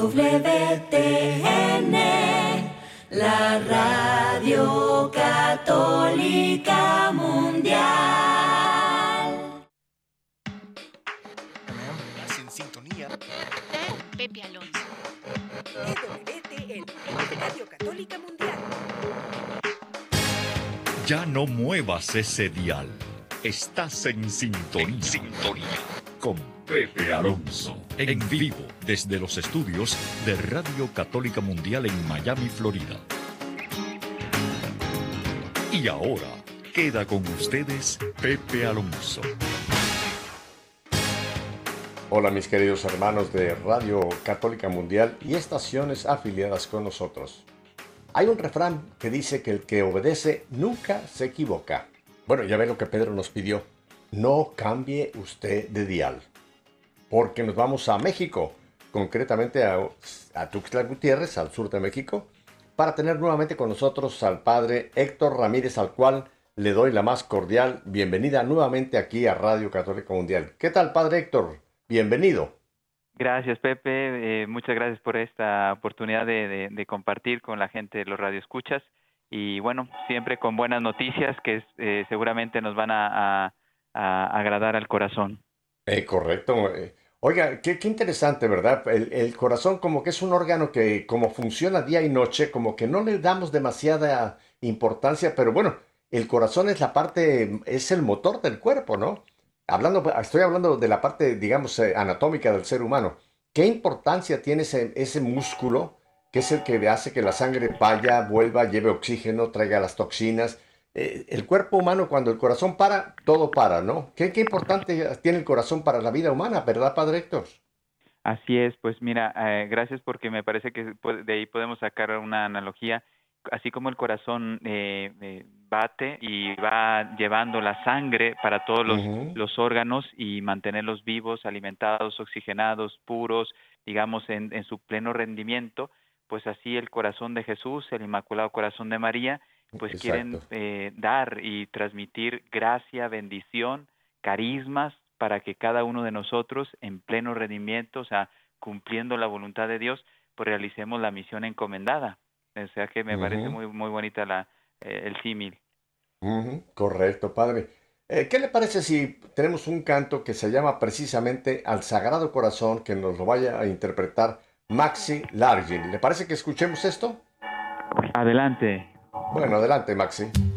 EWTN, la radio católica mundial. En sintonía. Pepe Alonso. EWTN, Radio Católica Mundial. Ya no muevas ese dial. Estás en sintonía. sintonía. Con Pepe Alonso. En vivo desde los estudios de Radio Católica Mundial en Miami, Florida. Y ahora queda con ustedes Pepe Alonso. Hola mis queridos hermanos de Radio Católica Mundial y estaciones afiliadas con nosotros. Hay un refrán que dice que el que obedece nunca se equivoca. Bueno, ya ve lo que Pedro nos pidió. No cambie usted de dial. Porque nos vamos a México, concretamente a, a Tuxtla Gutiérrez, al sur de México, para tener nuevamente con nosotros al padre Héctor Ramírez, al cual le doy la más cordial bienvenida nuevamente aquí a Radio Católica Mundial. ¿Qué tal, padre Héctor? Bienvenido. Gracias, Pepe. Eh, muchas gracias por esta oportunidad de, de, de, compartir con la gente de los radioescuchas. Y bueno, siempre con buenas noticias que eh, seguramente nos van a, a, a, agradar al corazón. Eh, correcto. Oiga, qué, qué interesante, ¿verdad? El, el, corazón como que es un órgano que como funciona día y noche, como que no le damos demasiada importancia, pero bueno, el corazón es la parte, es el motor del cuerpo, ¿no? hablando, estoy hablando de la parte, digamos, eh, anatómica del ser humano. ¿Qué importancia tiene ese, ese, músculo que es el que hace que la sangre vaya, vuelva, lleve oxígeno, traiga las toxinas? Eh, el cuerpo humano, cuando el corazón para, todo para, ¿no? ¿Qué, qué importante tiene el corazón para la vida humana, verdad, Padre Héctor? Así es, pues mira, eh, gracias porque me parece que de ahí podemos sacar una analogía así como el corazón eh, eh, bate y va llevando la sangre para todos los, uh -huh. los, órganos y mantenerlos vivos, alimentados, oxigenados, puros, digamos, en, en, su pleno rendimiento, pues así el corazón de Jesús, el Inmaculado Corazón de María, pues Exacto. quieren eh, dar y transmitir gracia, bendición, carismas para que cada uno de nosotros en pleno rendimiento, o sea, cumpliendo la voluntad de Dios, pues realicemos la misión encomendada. O sea que me uh -huh. parece muy, muy bonita la, eh, el símil. Uh -huh. Correcto, padre. Eh, ¿Qué le parece si tenemos un canto que se llama precisamente Al Sagrado Corazón, que nos lo vaya a interpretar Maxi Largin? ¿Le parece que escuchemos esto? Adelante. Bueno, adelante, Maxi.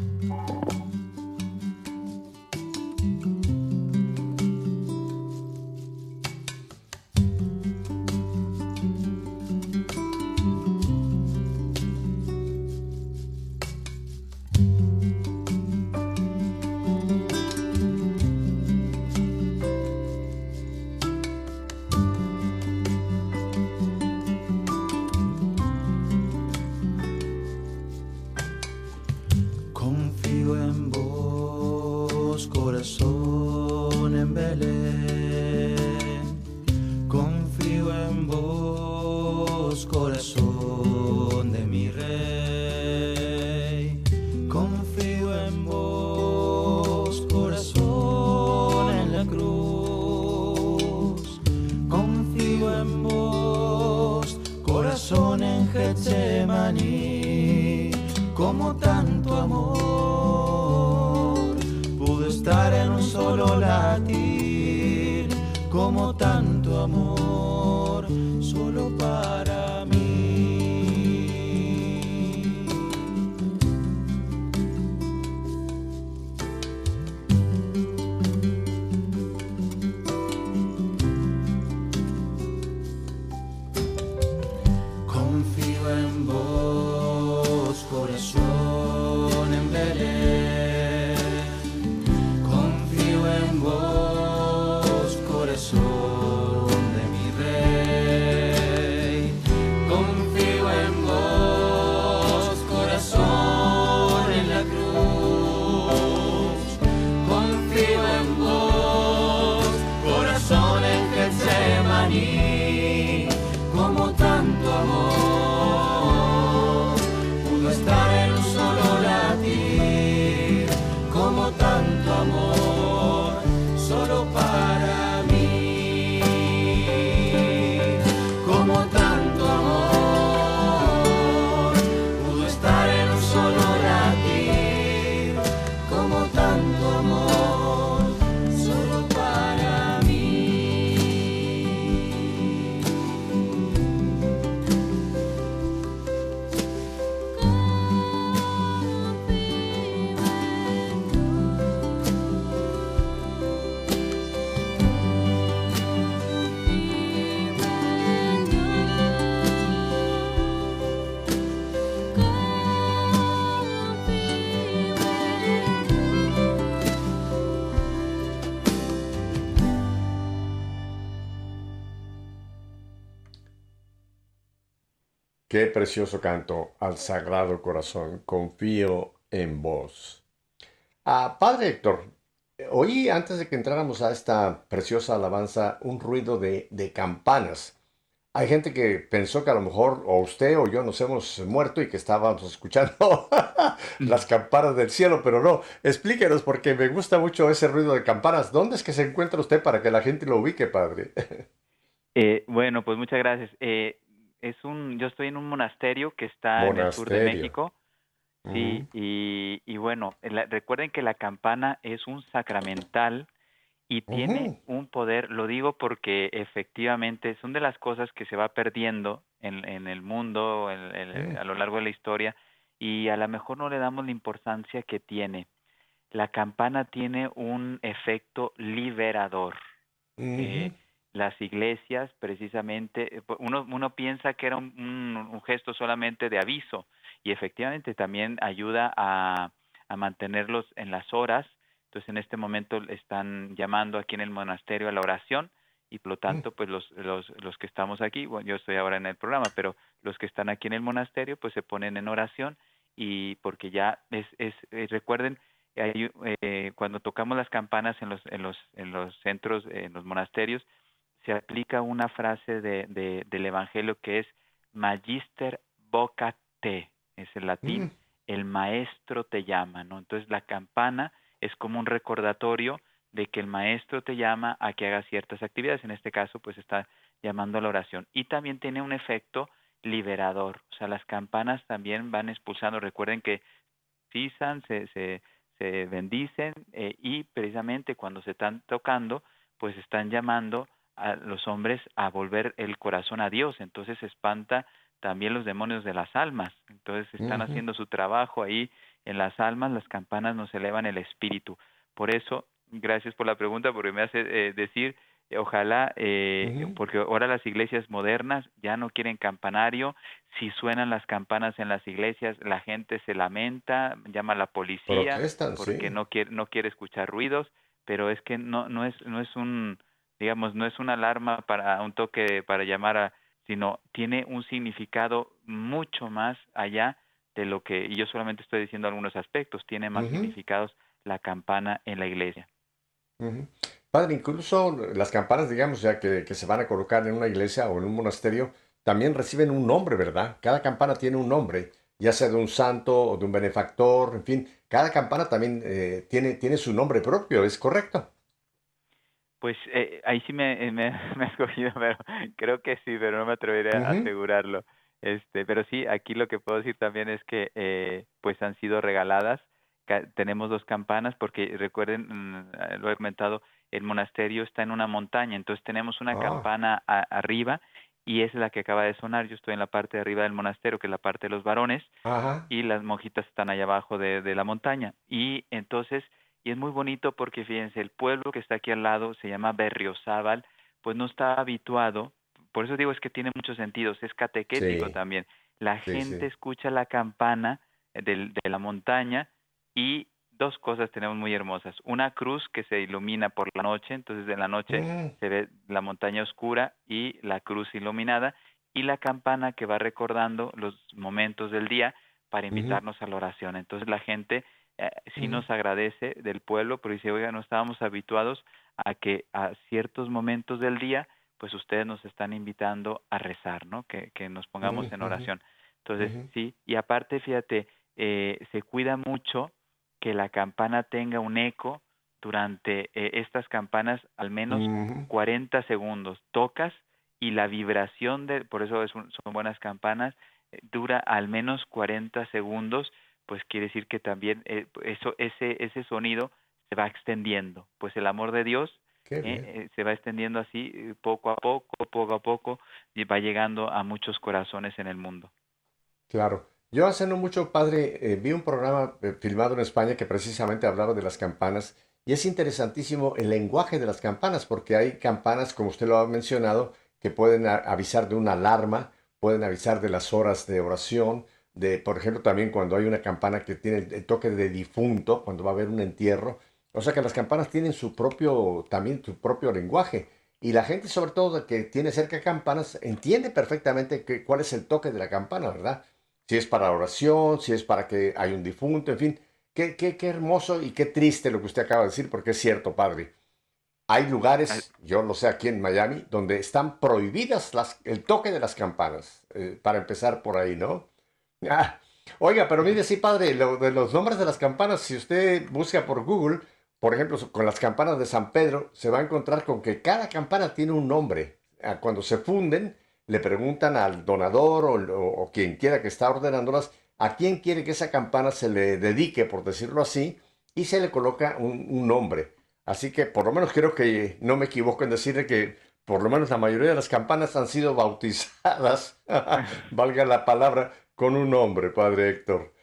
Qué precioso canto al Sagrado Corazón. Confío en vos. Ah, padre Héctor, oí antes de que entráramos a esta preciosa alabanza un ruido de, campanas. Hay gente que pensó que a lo mejor o usted o yo nos hemos muerto y que estábamos escuchando las campanas del cielo, pero no. Explíquenos porque me gusta mucho ese ruido de campanas. ¿Dónde es que se encuentra usted para que la gente lo ubique, padre? Eh, bueno, pues muchas gracias. Eh, es un, yo estoy en un monasterio que está en el sur de. México. Sí, y, y bueno, la- recuerden que la campana es un sacramental y tiene un poder, lo digo porque efectivamente son de las cosas que se va perdiendo en, en el mundo en- en- a lo largo de la historia y a lo mejor no le damos la importancia que tiene. La campana tiene un efecto liberador. Eh, las iglesias, precisamente, eh, uno, uno piensa que era un, un- un gesto solamente de aviso y efectivamente también ayuda a, a mantenerlos en las horas. Entonces, en este momento están llamando aquí en el monasterio a la oración y por lo tanto, pues los, los, los que estamos aquí, bueno, yo estoy ahora en el programa, pero los que están aquí en el monasterio, pues se ponen en oración y porque ya es, es eh, recuerden, eh, cuando tocamos las campanas en los, en los, en los centros, en los monasterios, se aplica una frase de, de- del Evangelio que es Magister vocat te, es el latín, Mm. el maestro te llama, ¿no? Entonces la campana es como un recordatorio de que el maestro te llama a que hagas ciertas actividades, en este caso pues está llamando a la oración y también tiene un efecto liberador, o sea, las campanas también van expulsando, recuerden que pisan, se, se, se bendicen eh, y precisamente cuando se están tocando, pues están llamando a los hombres a volver el corazón a Dios, entonces espanta también los demonios de las almas, entonces están haciendo su trabajo ahí en las almas, las campanas nos elevan el espíritu. Por eso, gracias por la pregunta, porque me hace eh, decir, eh, ojalá, eh, porque ahora las iglesias modernas ya no quieren campanario, si suenan las campanas en las iglesias, la gente se lamenta, llama a la policía porque sí. no quiere no quiere escuchar ruidos, pero es que no no es no es un digamos no es una alarma para un toque para llamar a sino tiene un significado mucho más allá de lo que y yo solamente estoy diciendo algunos aspectos, tiene más significados la campana en la iglesia. Padre, incluso las campanas, digamos, ya que, que se van a colocar en una iglesia o en un monasterio, también reciben un nombre, ¿verdad? Cada campana tiene un nombre, ya sea de un santo o de un benefactor, en fin, cada campana también eh, tiene, tiene su nombre propio, ¿es correcto? Pues eh, ahí sí me, eh, me, me has cogido, pero creo que sí, pero no me atreveré a asegurarlo. Este, pero sí, aquí lo que puedo decir también es que eh, pues han sido regaladas. Ca- Tenemos dos campanas porque recuerden, mm, eh, lo he comentado, el monasterio está en una montaña, entonces tenemos una Ah. campana a- arriba y es la que acaba de sonar. Yo estoy en la parte de arriba del monasterio, que es la parte de los varones, Ajá. y las monjitas están allá abajo de, de la montaña. Y entonces, y es muy bonito porque fíjense, el pueblo que está aquí al lado se llama Berriozábal, pues no está habituado, por eso digo es que tiene muchos sentidos, es catequético Sí. también. La Sí, gente sí. escucha la campana de la montaña y dos cosas tenemos muy hermosas. Una cruz que se ilumina por la noche, entonces en la noche Mm. se ve la montaña oscura y la cruz iluminada y la campana que va recordando los momentos del día para invitarnos a la oración. Entonces la gente eh, sí nos agradece del pueblo, pero dice, oiga, no estábamos habituados a que a ciertos momentos del día, pues ustedes nos están invitando a rezar, ¿no? Que, que nos pongamos en oración. Entonces, sí, y aparte, fíjate, eh, se cuida mucho que la campana tenga un eco durante eh, estas campanas al menos Ujú. 40 segundos. Tocas y la vibración de, por eso es un- son buenas campanas, eh, dura al menos 40 segundos, pues quiere decir que también eh, eso, ese, ese sonido se va extendiendo. Pues el amor de Dios eh, eh, se va extendiendo así poco a poco, poco a poco, y va llegando a muchos corazones en el mundo. Claro. Yo hace no mucho, padre, eh, vi un programa filmado en España que precisamente hablaba de las campanas y es interesantísimo el lenguaje de las campanas porque hay campanas, como usted lo ha mencionado, que pueden avisar de una alarma, pueden avisar de las horas de oración, de, por ejemplo, también cuando hay una campana que tiene el, el toque de difunto, cuando va a haber un entierro. O sea que las campanas tienen su propio, también su propio lenguaje. Y la gente, sobre todo, que tiene cerca campanas, entiende perfectamente que, cuál es el toque de la campana, ¿verdad? Si es para oración, si es para que hay un difunto, en fin. Qué, qué, qué hermoso y qué triste lo que usted acaba de decir, porque es cierto, padre. Hay lugares, yo lo sé aquí en Miami, donde están prohibidas las, el toque de las campanas, eh, para empezar por ahí, ¿no? Ah, oiga, pero mire, sí, padre, lo, de los nombres de las campanas, si usted busca por Google, por ejemplo, con las campanas de San Pedro, se va a encontrar con que cada campana tiene un nombre. Ah, cuando se funden, le preguntan al donador o, quien quiera que está ordenándolas a quién quiere que esa campana se le dedique, por decirlo así, y se le coloca un, nombre. Así que por lo menos creo que no me equivoco en decirle que por lo menos la mayoría de las campanas han sido bautizadas, valga la palabra, con un nombre, Padre Héctor.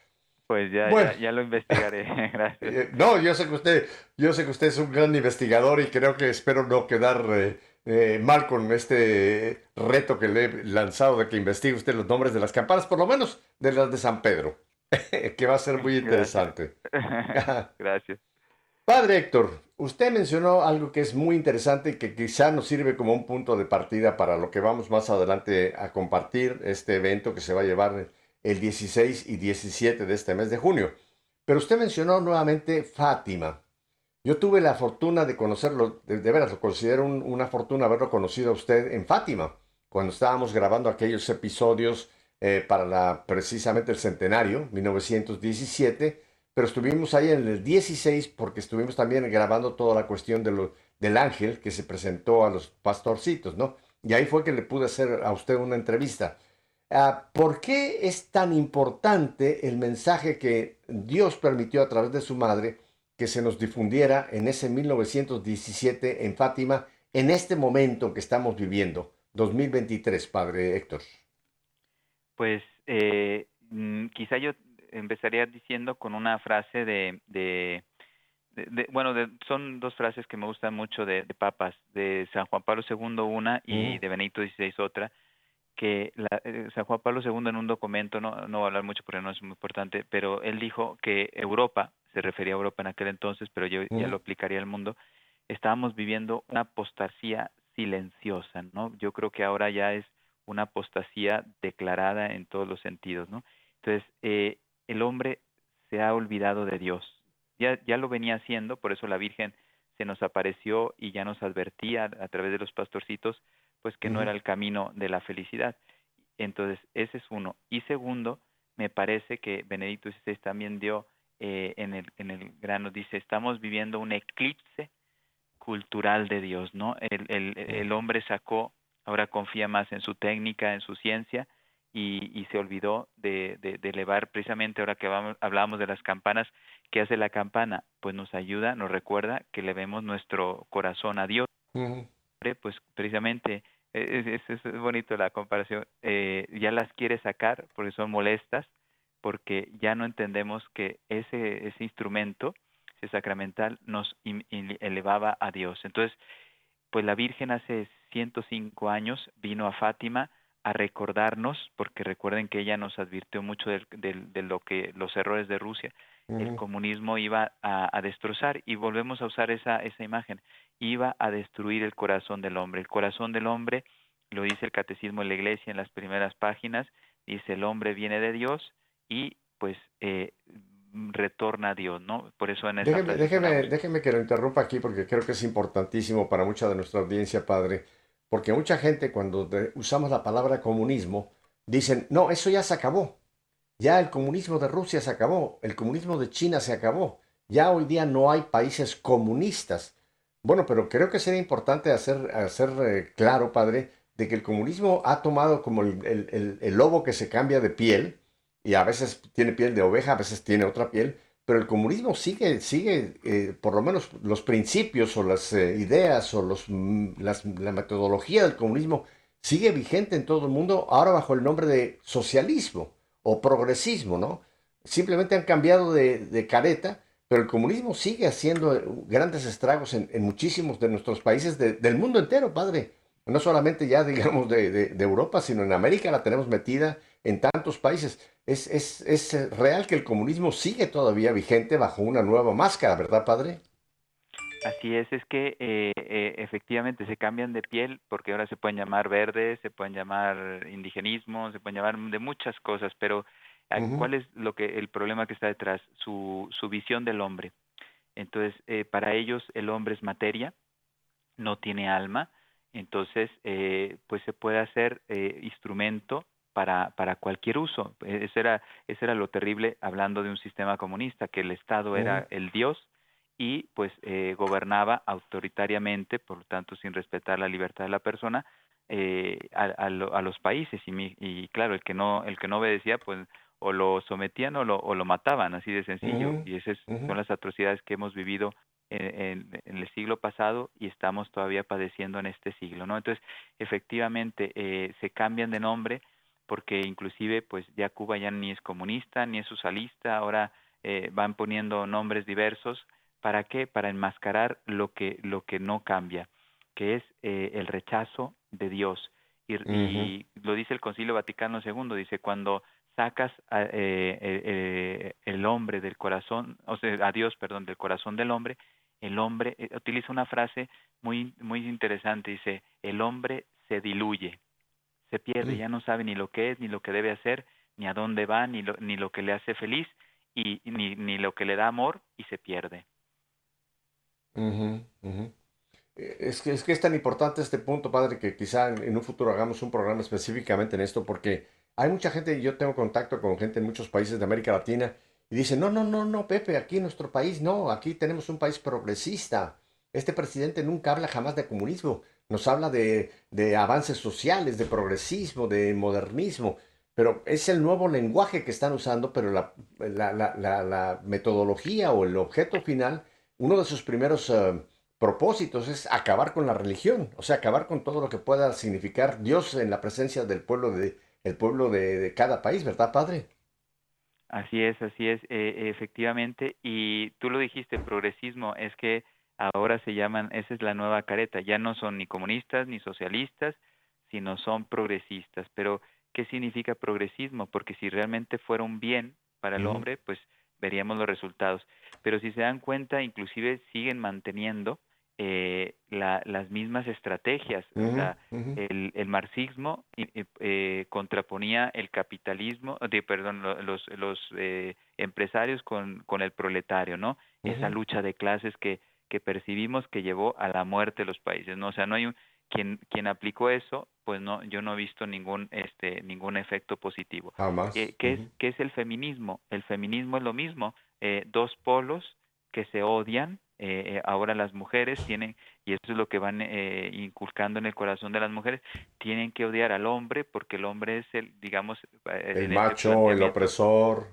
Pues ya, ya, lo investigaré, gracias. Eh, no, yo sé que usted, yo sé que usted es un gran investigador y creo que espero no quedar eh, eh, mal con este reto que le he lanzado de que investigue usted los nombres de las campanas, por lo menos de las de San Pedro, que va a ser muy interesante. gracias. Padre Héctor, usted mencionó algo que es muy interesante y que quizá nos sirve como un punto de partida para lo que vamos más adelante a compartir, este evento que se va a llevar el 16 y 17 de este mes de junio. Pero usted mencionó nuevamente Fátima. Yo tuve la fortuna de conocerlo, de, veras lo considero una fortuna haberlo conocido a usted en Fátima, cuando estábamos grabando aquellos episodios eh, para precisamente el centenario, 1917, pero estuvimos ahí en el 16 porque estuvimos también grabando toda la cuestión de del ángel que se presentó a los pastorcitos, ¿no? Y ahí fue que le pude hacer a usted una entrevista. Ah, ¿Por qué es tan importante el mensaje que Dios permitió a través de su madre que se nos difundiera en ese 1917 en Fátima, en este momento que estamos viviendo, 2023, Padre Héctor? Pues eh, mm, quizá yo empezaría diciendo con una frase de, bueno, son dos frases que me gustan mucho de, papas, de San Juan Pablo II una y de Benito XVI otra, que la, eh, San Juan Pablo II en un documento, no, no voy a hablar mucho porque no es muy importante, pero él dijo que Europa, se refería a Europa en aquel entonces, pero yo ya lo aplicaría al mundo, estábamos viviendo una apostasía silenciosa, ¿no? Yo creo que ahora ya es una apostasía declarada en todos los sentidos, ¿no? Entonces, eh, el hombre se ha olvidado de Dios. Ya, ya lo venía haciendo, por eso la Virgen se nos apareció y ya nos advertía a través de los pastorcitos pues que no era el camino de la felicidad. Entonces, ese es uno. Y segundo, me parece que Benedicto XVI también dio eh, en, el, en el grano, dice, estamos viviendo un eclipse cultural de Dios, ¿no? El, el, el hombre sacó, ahora confía más en su técnica, en su ciencia, y, y se olvidó de, de, elevar precisamente ahora que vamos, hablábamos de las campanas, ¿qué hace la campana? Pues nos ayuda, nos recuerda que le vemos nuestro corazón a Dios pues precisamente es, es, bonito la comparación, eh, ya las quiere sacar porque son molestas, porque ya no entendemos que ese, ese instrumento, ese sacramental, nos elevaba a Dios. Entonces, pues la Virgen hace 105 años vino a Fátima a recordarnos, porque recuerden que ella nos advirtió mucho de, de, lo que los errores de Rusia, el comunismo iba a, a, destrozar y volvemos a usar esa, esa imagen iba a destruir el corazón del hombre. El corazón del hombre, lo dice el Catecismo de la Iglesia en las primeras páginas, dice el hombre viene de Dios y pues eh, retorna a Dios, ¿no? Por eso en esa déjeme, déjeme, déjeme, que lo interrumpa aquí porque creo que es importantísimo para mucha de nuestra audiencia, Padre, porque mucha gente cuando usamos la palabra comunismo, dicen, no, eso ya se acabó, ya el comunismo de Rusia se acabó, el comunismo de China se acabó, ya hoy día no hay países comunistas. Bueno, pero creo que sería importante hacer, hacer eh, claro, padre, de que el comunismo ha tomado como el, lobo que se cambia de piel, y a veces tiene piel de oveja, a veces tiene otra piel, pero el comunismo sigue, sigue eh, por lo menos los principios o las eh, ideas o los, mm, la metodología del comunismo sigue vigente en todo el mundo, ahora bajo el nombre de socialismo o progresismo, ¿no? Simplemente han cambiado de, de careta pero el comunismo sigue haciendo grandes estragos en, muchísimos de nuestros países del mundo entero, padre. No solamente ya, digamos, de, Europa, sino en América la tenemos metida en tantos países. Es, es, real que el comunismo sigue todavía vigente bajo una nueva máscara, ¿verdad, padre? Así es, es que eh, eh, efectivamente se cambian de piel porque ahora se pueden llamar verdes, se pueden llamar indigenismo, se pueden llamar de muchas cosas, pero ¿cuál es lo que el problema que está detrás? Su, su visión del hombre. Entonces, eh, para ellos el hombre es materia, no tiene alma, entonces pues se puede hacer instrumento para, para cualquier uso. E, eso era, eso era lo terrible hablando de un sistema comunista, que el Estado era el Dios y pues eh, gobernaba autoritariamente, por lo tanto sin respetar la libertad de la persona, eh, a, a, los países y, y, claro, el que no el que no obedecía pues o lo sometían o lo, o lo mataban, así de sencillo. Y esas son las atrocidades que hemos vivido en, en, el siglo pasado y estamos todavía padeciendo en este siglo, ¿no? Entonces, efectivamente, eh, se cambian de nombre porque inclusive pues ya Cuba ya ni es comunista ni es socialista, ahora eh, van poniendo nombres diversos ¿Para qué? Para enmascarar lo que, lo que no cambia, que es eh, el rechazo de Dios. Y, lo dice el Concilio Vaticano II, dice, cuando sacas a, eh, el hombre del corazón, o sea, a Dios, perdón, del corazón del hombre, el hombre, eh, utiliza una frase muy, muy interesante, dice, el hombre se diluye, se pierde, ya no sabe ni lo que es, ni lo que debe hacer, ni a dónde va, ni lo, ni lo que le hace feliz, y ni, ni lo que le da amor, y se pierde. Eh, es que, es que es tan importante este punto, padre, que quizá en, un futuro hagamos un programa específicamente en esto, porque hay mucha gente, yo tengo contacto con gente en muchos países de América Latina, y dicen, no, no, no, no, Pepe, aquí en nuestro país no, aquí tenemos un país progresista. Este presidente nunca habla jamás de comunismo, nos habla de, de avances sociales, de progresismo, de modernismo, pero es el nuevo lenguaje que están usando, pero la, la, la, la metodología o el objeto final uno de sus primeros eh, propósitos es acabar con la religión, o sea, acabar con todo lo que pueda significar Dios en la presencia del pueblo de, el pueblo de, cada país, ¿verdad, padre? Así es, así es, eh, efectivamente. Y tú lo dijiste, progresismo, es que ahora se llaman, esa es la nueva careta, ya no son ni comunistas ni socialistas, sino son progresistas. Pero, ¿qué significa progresismo? Porque si realmente fuera un bien para el hombre, pues veríamos los resultados. Pero si se dan cuenta, inclusive siguen manteniendo eh, las mismas estrategias. el, el, marxismo eh, contraponía el capitalismo, de, perdón, los, los eh, empresarios con, con el proletario, ¿no? Esa lucha de clases que, que percibimos que llevó a la muerte de los países, ¿no? O sea, no hay un, quien, quien aplicó eso, pues no, yo no he visto ningún, este, ningún efecto positivo. Jamás. ¿Qué, es, ¿Qué es el feminismo? El feminismo es lo mismo, eh, dos polos que se odian. Eh, eh, ahora las mujeres tienen, y eso es lo que van inculcando en el corazón de las mujeres, tienen que odiar al hombre porque el hombre es el, digamos, el este macho, el opresor.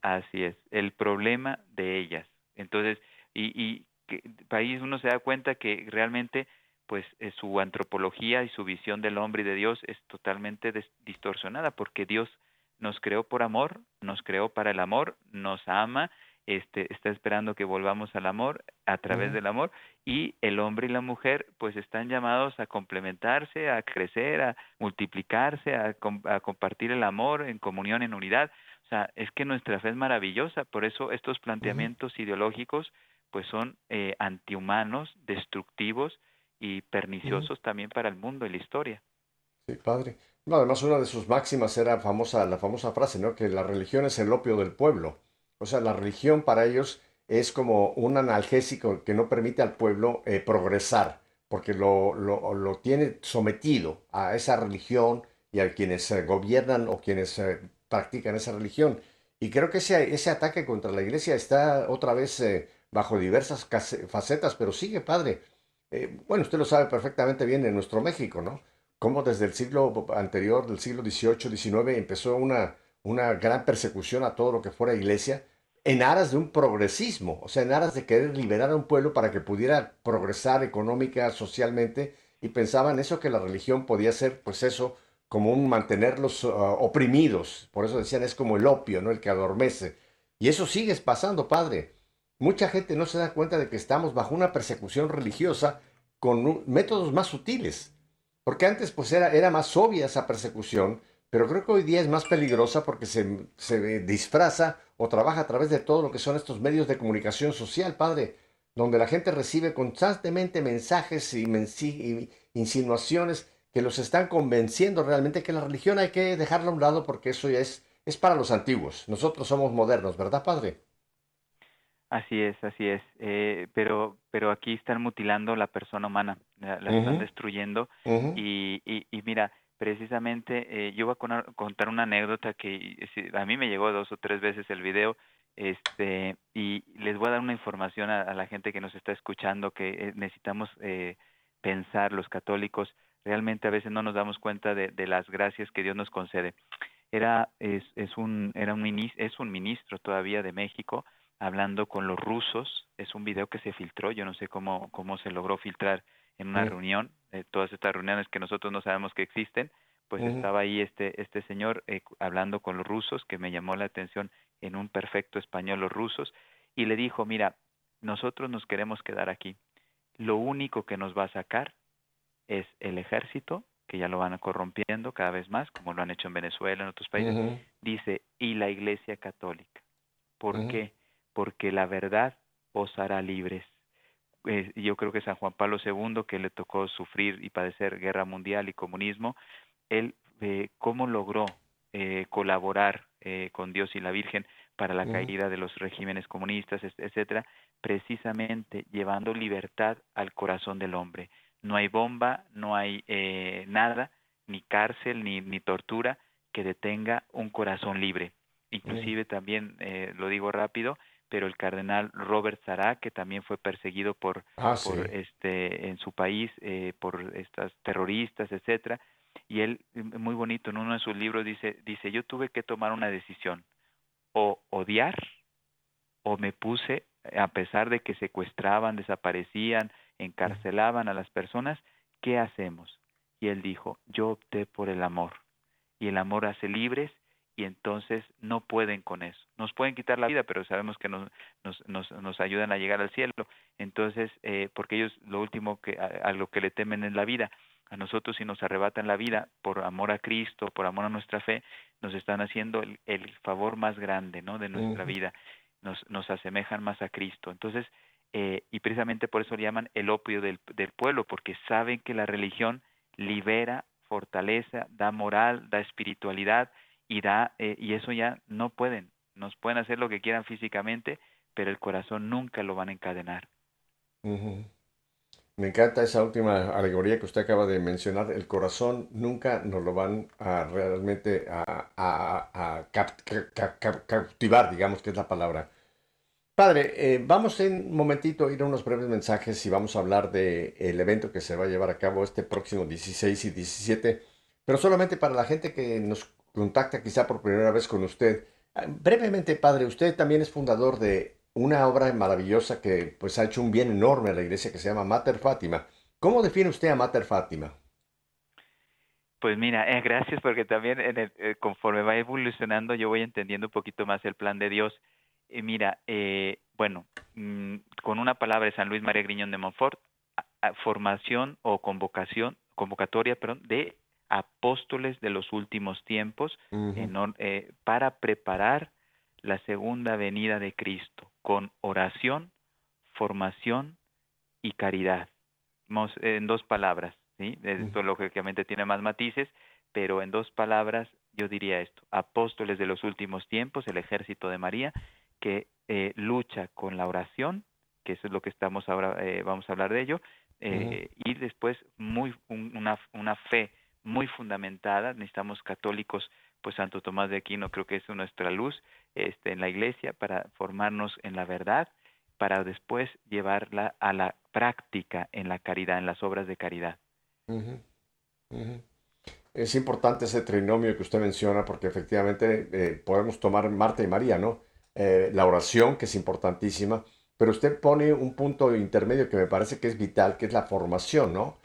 Así es, el problema de ellas. Entonces, y, y que, país uno se da cuenta que realmente pues eh, su antropología y su visión del hombre y de Dios es totalmente distorsionada porque Dios nos creó por amor, nos creó para el amor, nos ama, este, está esperando que volvamos al amor a través del amor y el hombre y la mujer pues están llamados a complementarse, a crecer, a multiplicarse, a, a compartir el amor en comunión, en unidad. O sea, es que nuestra fe es maravillosa, por eso estos planteamientos ideológicos pues son eh, antihumanos, destructivos, y perniciosos también para el mundo y la historia. Sí, padre. No, además una de sus máximas era famosa, la famosa frase, ¿no? Que la religión es el opio del pueblo. O sea, la religión para ellos es como un analgésico que no permite al pueblo eh, progresar, porque lo, lo, lo, tiene sometido a esa religión y a quienes eh, gobiernan o quienes eh, practican esa religión. Y creo que ese, ese ataque contra la iglesia está otra vez bajo diversas facetas, pero sigue, padre. Eh, bueno, usted lo sabe perfectamente bien en nuestro México, ¿no? Cómo desde el siglo anterior, del siglo XVIII, XIX, empezó una, una gran persecución a todo lo que fuera iglesia en aras de un progresismo, o sea, en aras de querer liberar a un pueblo para que pudiera progresar económica, socialmente, y pensaban eso que la religión podía ser, pues eso, como un mantenerlos ah, oprimidos, por eso decían es como el opio, ¿no? El que adormece. Y eso sigue pasando, padre. Mucha gente no se da cuenta de que estamos bajo una persecución religiosa con métodos más sutiles. Porque antes pues era, era más obvia esa persecución, pero creo que hoy día es más peligrosa porque se, se disfraza o trabaja a través de todo lo que son estos medios de comunicación social, padre. donde la gente recibe constantemente mensajes y, y insinuaciones que los están convenciendo realmente que la religión hay que dejarla a un lado porque eso ya es, es para los antiguos. Nosotros somos modernos, ¿verdad, padre? Así es, así es. Eh, pero, pero aquí están mutilando la persona humana, la, están destruyendo. y, y, mira, precisamente eh, yo voy a contar una anécdota que a mí me llegó dos o tres veces el video este y les voy a dar una información a, la gente que nos está escuchando que eh, necesitamos pensar los católicos realmente a veces no nos damos cuenta de, de las gracias que Dios nos concede era es, es un era un es un ministro todavía de México hablando con los rusos. Es un video que se filtró, yo no sé cómo, cómo se logró filtrar en una reunión, eh, todas estas reuniones que nosotros no sabemos que existen, pues estaba ahí este, este señor eh, hablando con los rusos, que me llamó la atención en un perfecto español los rusos, y le dijo, mira, nosotros nos queremos quedar aquí. Lo único que nos va a sacar es el ejército, que ya lo van corrompiendo cada vez más, como lo han hecho en Venezuela, en otros países, dice, y la Iglesia Católica. ¿Por qué? Porque la verdad os hará libres. Eh, yo creo que San Juan Pablo II, que le tocó sufrir y padecer guerra mundial y comunismo, él eh, cómo logró eh, colaborar con Dios y la Virgen para la caída de los regímenes comunistas, etcétera, precisamente llevando libertad al corazón del hombre. No hay bomba, no hay nada, ni cárcel, ni, ni tortura que detenga un corazón libre. Inclusive también, lo digo rápido, pero el cardenal Robert Sará, que también fue perseguido por, ah, por este en su país eh, por estas terroristas, etcétera, y él muy bonito en uno de sus libros dice dice yo tuve que tomar una decisión o odiar o me puse a pesar de que secuestraban, desaparecían, encarcelaban a las personas, ¿qué hacemos? Y él dijo, yo opté por el amor. Y el amor hace libres y entonces no pueden con eso. Nos pueden quitar la vida, pero sabemos que nos, nos, nos, ayudan a llegar al cielo. Entonces, eh, porque ellos lo último que a, lo que le temen es la vida. A nosotros si nos arrebatan la vida por amor a Cristo, por amor a nuestra fe, nos están haciendo el, el favor más grande, ¿no? De nuestra vida. Nos, nos asemejan más a Cristo. Entonces, eh, y precisamente por eso le llaman el opio del, del pueblo, porque saben que la religión libera, fortaleza, da moral, da espiritualidad, y da eh, y eso ya no pueden nos pueden hacer lo que quieran físicamente pero el corazón nunca lo van a encadenar. Me encanta esa última alegoría que usted acaba de mencionar el corazón nunca nos lo van a realmente a, a, captivar digamos que es la palabra. Padre, eh, vamos en un momentito a ir a unos breves mensajes y vamos a hablar del el evento que se va a llevar a cabo este próximo 16 y 17, pero solamente para la gente que nos contacta quizá por primera vez con usted. Ah, brevemente, padre, usted también es fundador de una obra maravillosa que pues ha hecho un bien enorme a la iglesia que se llama Mater Fátima. ¿Cómo define usted a Mater Fátima? Pues mira, eh, gracias porque también eh, conforme va evolucionando yo voy entendiendo un poquito más el plan de Dios. Y mira, eh, bueno, mm, con una palabra de San Luis María Griñón de Montfort, formación o convocación, convocatoria, perdón, de apóstoles de los últimos tiempos eh, para preparar la segunda venida de Cristo con oración, formación y caridad. En dos palabras, ¿sí? Esto lógicamente tiene más matices, pero en dos palabras yo diría esto, apóstoles de los últimos tiempos, el ejército de María, que eh, lucha con la oración, que eso es lo que estamos ahora, eh, vamos a hablar de ello, y después muy una, una fe muy fundamentada, necesitamos católicos, pues Santo Tomás de Aquino creo que es nuestra luz este, en la iglesia para formarnos en la verdad, para después llevarla a la práctica en la caridad, en las obras de caridad. Es importante ese trinomio que usted menciona porque efectivamente eh, podemos tomar Marta y María, ¿no? Eh, la oración, que es importantísima, pero usted pone un punto intermedio que me parece que es vital, que es la formación, ¿no?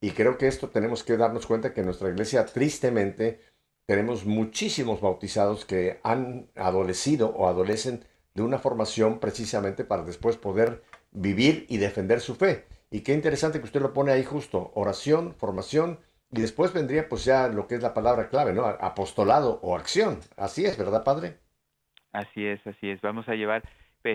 Y creo que esto tenemos que darnos cuenta que en nuestra iglesia, tristemente, tenemos muchísimos bautizados que han adolecido o adolecen de una formación precisamente para después poder vivir y defender su fe. Y qué interesante que usted lo pone ahí justo, oración, formación, y después vendría pues ya lo que es la palabra clave, ¿no? Apostolado o acción. Así es, ¿verdad, Padre? Así es, así es. Vamos a llevar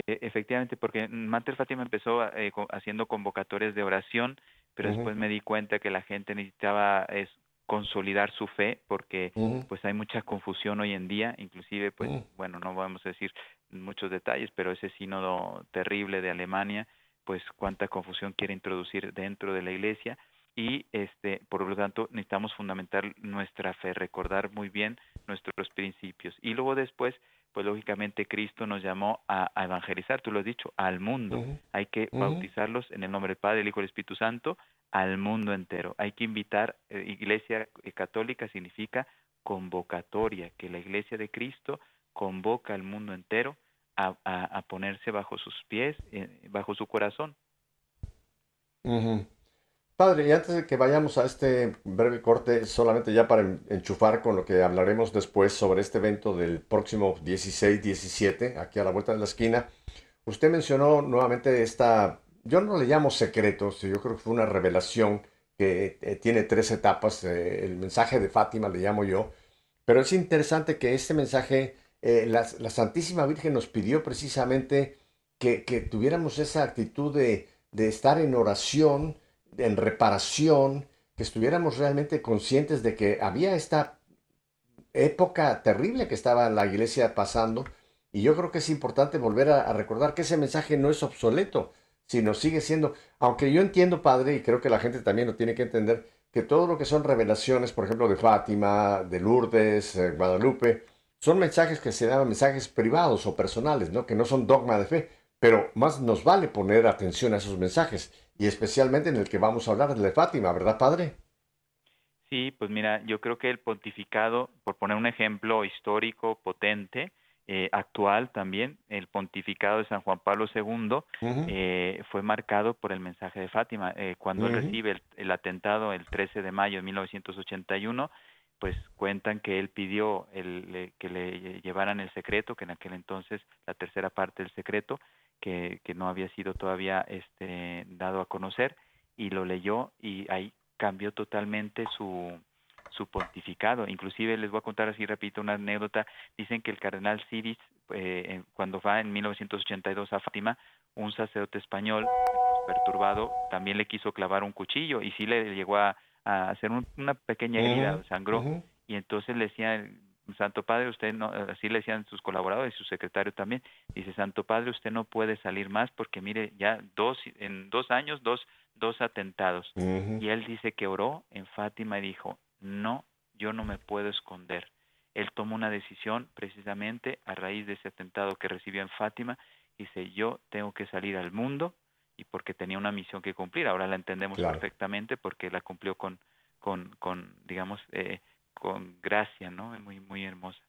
efectivamente, porque Mater Fátima empezó eh, haciendo convocatorias de oración, pero después me di cuenta que la gente necesitaba es, consolidar su fe, porque pues hay mucha confusión hoy en día, inclusive, pues, bueno, no vamos a decir muchos detalles, pero ese sínodo terrible de Alemania, pues cuánta confusión quiere introducir dentro de la iglesia. Y este por lo tanto necesitamos fundamentar nuestra fe, recordar muy bien nuestros principios. Y luego después pues lógicamente Cristo nos llamó a, evangelizar, tú lo has dicho, al mundo. Hay que bautizarlos en el nombre del Padre, el Hijo y el Espíritu Santo al mundo entero. Hay que invitar, eh, Iglesia eh, Católica significa convocatoria, que la Iglesia de Cristo convoca al mundo entero a, a, ponerse bajo sus pies, eh, bajo su corazón. Padre, y antes de que vayamos a este breve corte, solamente ya para enchufar con lo que hablaremos después sobre este evento del próximo 16-17, aquí a la vuelta de la esquina, usted mencionó nuevamente esta, yo no le llamo secretos, yo creo que fue una revelación que eh, tiene tres etapas, eh, el mensaje de Fátima le llamo yo, pero es interesante que este mensaje, eh, la, Santísima Virgen nos pidió precisamente que, tuviéramos esa actitud de, de estar en oración, en reparación, que estuviéramos realmente conscientes de que había esta época terrible que estaba la iglesia pasando. Y yo creo que es importante volver a, recordar que ese mensaje no es obsoleto, sino sigue siendo, aunque yo entiendo, Padre, y creo que la gente también lo tiene que entender, que todo lo que son revelaciones, por ejemplo, de Fátima, de Lourdes, eh, Guadalupe, son mensajes que se llaman mensajes privados o personales, ¿no? que no son dogma de fe, pero más nos vale poner atención a esos mensajes y especialmente en el que vamos a hablar de Fátima, ¿verdad, padre? Sí, pues mira, yo creo que el pontificado, por poner un ejemplo histórico potente, eh, actual también, el pontificado de San Juan Pablo II eh, fue marcado por el mensaje de Fátima. Eh, cuando él recibe el, atentado el 13 de mayo de 1981, pues cuentan que él pidió el, que le llevaran el secreto, que en aquel entonces la tercera parte del secreto, que, que no había sido todavía este, dado a conocer y lo leyó y ahí cambió totalmente su, su pontificado. Inclusive les voy a contar así, repito, una anécdota. Dicen que el cardenal Siris, eh, cuando va en 1982 a Fátima, un sacerdote español perturbado también le quiso clavar un cuchillo y sí le llegó a, hacer una pequeña herida, sangró. Y entonces le decían, Santo Padre, usted no, así le decían sus colaboradores y su secretario también, dice, Santo Padre, usted no puede salir más porque mire, ya dos, en dos años, dos, dos atentados. Y él dice que oró en Fátima y dijo, no, yo no me puedo esconder. Él tomó una decisión precisamente a raíz de ese atentado que recibió en Fátima, dice, yo tengo que salir al mundo y porque tenía una misión que cumplir. Ahora la entendemos perfectamente porque la cumplió con, con, con digamos, eh, con gracia, ¿no? Es muy, muy hermosa.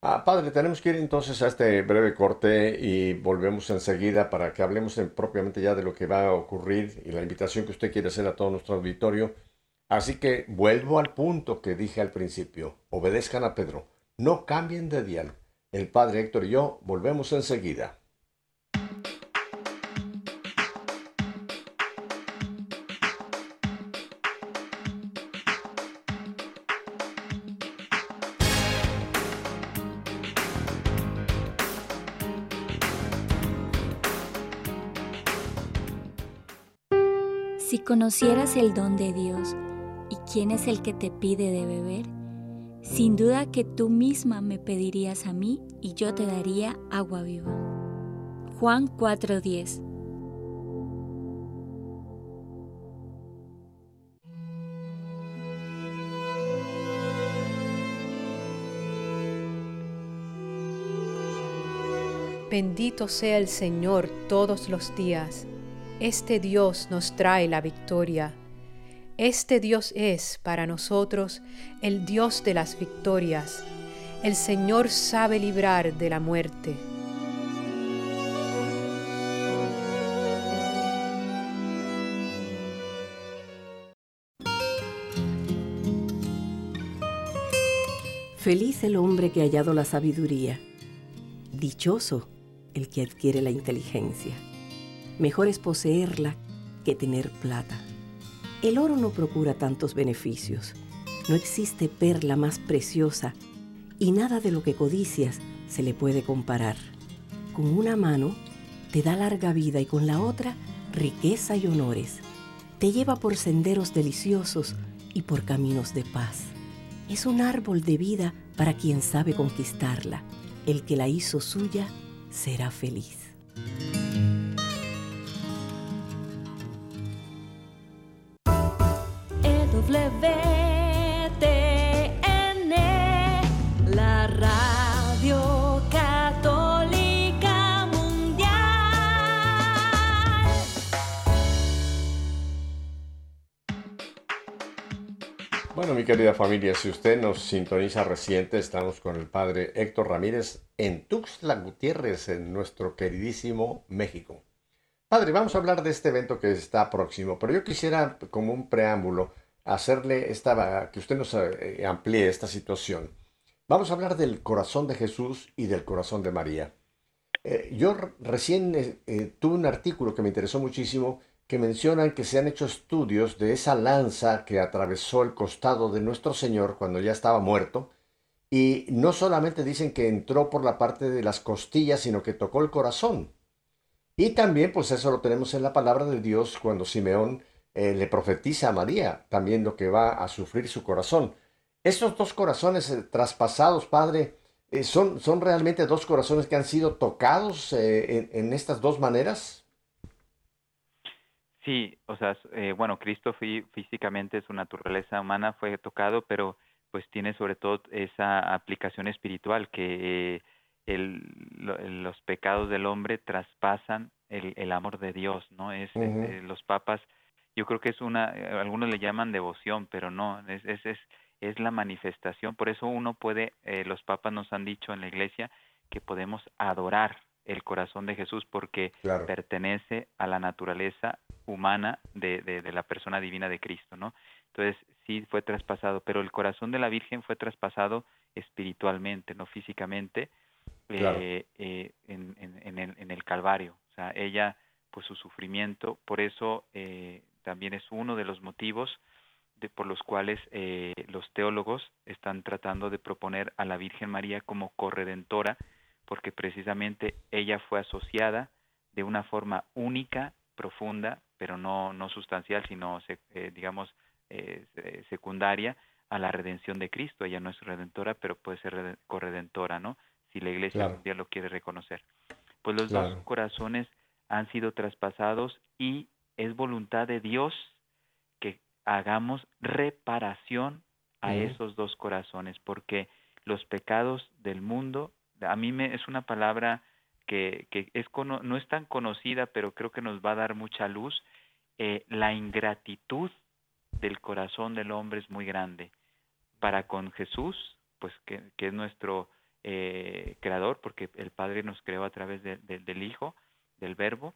ah, padre, tenemos que ir entonces a este breve corte y volvemos enseguida para que hablemos propiamente ya de lo que va a ocurrir y la invitación que usted quiere hacer a todo nuestro auditorio. Así que vuelvo al punto que dije al principio. Obedezcan a Pedro. No cambien de dial. El padre Héctor y yo volvemos enseguida. Si conocieras el don de Dios y quién es el que te pide de beber, sin duda que tú misma me pedirías a mí y yo te daría agua viva. Juan 4:10 Bendito sea el Señor todos los días este Dios nos trae la victoria. Este Dios es para nosotros el Dios de las victorias. El Señor sabe librar de la muerte. Feliz el hombre que ha hallado la sabiduría. Dichoso el que adquiere la inteligencia Mejor es poseerla que tener plata. El oro no procura tantos beneficios. No existe perla más preciosa y nada de lo que codicias se le puede comparar. Con una mano te da larga vida y con la otra riqueza y honores. Te lleva por senderos deliciosos y por caminos de paz. Es un árbol de vida para quien sabe conquistarla. El que la hizo suya será feliz. La radio católica mundial. Bueno, mi querida familia, si usted nos sintoniza reciente, estamos con el padre Héctor Ramírez en Tuxtla Gutiérrez, en nuestro queridísimo México. Padre, vamos a hablar de este evento que está próximo, pero yo quisiera, como un preámbulo, hacerle esta, que usted nos eh, amplíe esta situación. Vamos a hablar del corazón de Jesús y del corazón de María. Eh, yo recién eh, tuve un artículo que me interesó muchísimo que mencionan que se han hecho estudios de esa lanza que atravesó el costado de nuestro Señor cuando ya estaba muerto y no solamente dicen que entró por la parte de las costillas, sino que tocó el corazón. Y también, pues eso lo tenemos en la palabra de Dios cuando Simeón eh, le profetiza a María también lo que va a sufrir su corazón. Estos dos corazones eh, traspasados, Padre, eh, son, ¿son realmente dos corazones que han sido tocados en, estas dos maneras? Sí, o sea, bueno, Cristo físicamente, su naturaleza humana fue tocado, pero pues tiene sobre todo esa aplicación espiritual que el, los pecados del hombre traspasan el, amor de Dios, ¿no? Es, los papas yo creo que es una, eh, algunos le llaman devoción, pero no, es, es, es, es la manifestación. Por eso uno puede, eh, los papas nos han dicho en la iglesia que podemos adorar el corazón de Jesús porque pertenece a la naturaleza humana de, de, la persona divina de Cristo, ¿no? Entonces sí fue traspasado, pero el corazón de la Virgen fue traspasado espiritualmente, no físicamente, eh, eh, en, en, en, el, en, el, Calvario. O sea, ella, pues su sufrimiento, por eso eh, también es uno de los motivos de, por los cuales eh, los teólogos están tratando de proponer a la Virgen María como corredentora, porque precisamente ella fue asociada de una forma única, profunda, pero no, no sustancial, sino, eh, digamos, eh, secundaria a la redención de Cristo. Ella no es redentora, pero puede ser corredentora, ¿no? Si la Iglesia mundial lo quiere reconocer. Pues los dos corazones han sido traspasados y es voluntad de Dios que hagamos reparación a esos dos corazones, porque los pecados del mundo, a mí me es una palabra que, que es no es tan conocida, pero creo que nos va a dar mucha luz. Eh, la ingratitud del corazón del hombre es muy grande. Para con Jesús, pues que, que es nuestro eh, creador, porque el Padre nos creó a través del Hijo, del Verbo,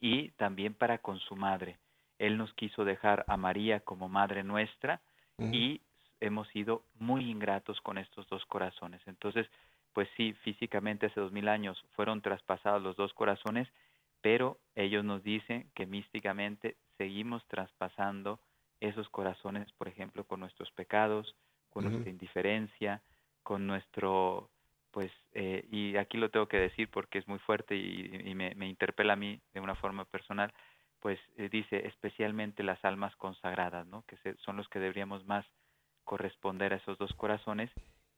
y también para con su madre. Él nos quiso dejar a María como madre nuestra y hemos sido muy ingratos con estos dos corazones. Entonces, pues sí, físicamente hace dos mil años fueron traspasados los dos corazones, pero ellos nos dicen que místicamente seguimos traspasando esos corazones, por ejemplo, con nuestros pecados, con nuestra indiferencia, con nuestro pues, eh, y aquí lo tengo que decir porque es muy fuerte y, me, interpela a mí de una forma personal, pues eh, dice especialmente las almas consagradas, ¿no? Que son los que deberíamos más corresponder a esos dos corazones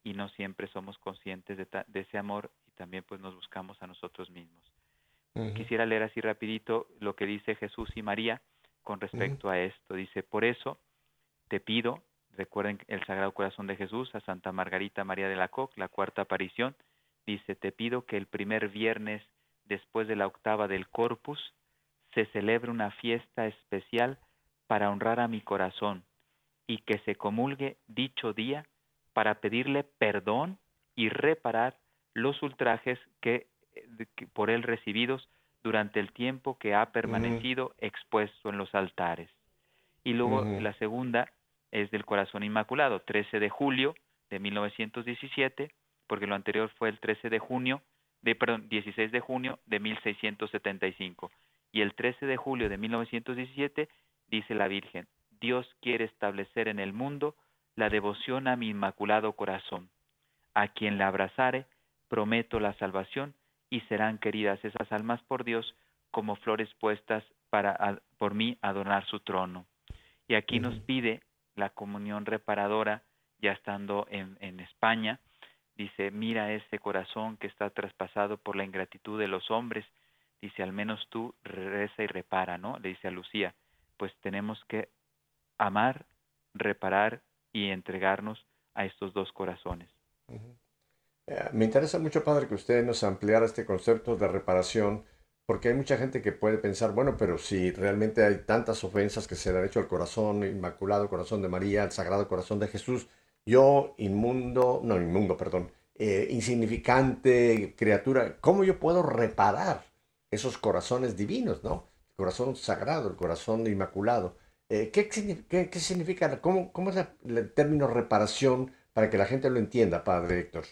y no siempre somos conscientes de, de ese amor y también pues nos buscamos a nosotros mismos. Quisiera leer así rapidito lo que dice Jesús y María con respecto a esto. Dice, por eso te pido, Recuerden el Sagrado Corazón de Jesús a Santa Margarita María de la Coque, la cuarta aparición. Dice, te pido que el primer viernes después de la octava del Corpus se celebre una fiesta especial para honrar a mi corazón y que se comulgue dicho día para pedirle perdón y reparar los ultrajes que, por él recibidos durante el tiempo que ha permanecido expuesto en los altares. Y luego la segunda es del Corazón Inmaculado, 13 de julio de 1917, porque lo anterior fue el 13 de junio, de, perdón, 16 de junio de 1675. Y el 13 de julio de 1917 dice la Virgen, Dios quiere establecer en el mundo la devoción a mi Inmaculado Corazón. A quien la abrazare, prometo la salvación y serán queridas esas almas por Dios como flores puestas para por mí adornar su trono. Y aquí nos pide la comunión reparadora, ya estando en, España, dice, mira ese corazón que está traspasado por la ingratitud de los hombres, dice, al menos tú reza y repara, ¿no? Le dice a Lucía, pues tenemos que amar, reparar y entregarnos a estos dos corazones. Eh, me interesa mucho, Padre, que usted nos ampliara este concepto de reparación, porque hay mucha gente que puede pensar, bueno, pero si realmente hay tantas ofensas que se le han hecho al corazón inmaculado, corazón de María, al sagrado corazón de Jesús, yo inmundo, no inmundo, perdón, eh, insignificante criatura, ¿cómo yo puedo reparar esos corazones divinos, ¿no? El corazón sagrado, el corazón inmaculado. Eh, ¿qué, significa? ¿Cómo, cómo es el término reparación para que la gente lo entienda, Padre Héctor?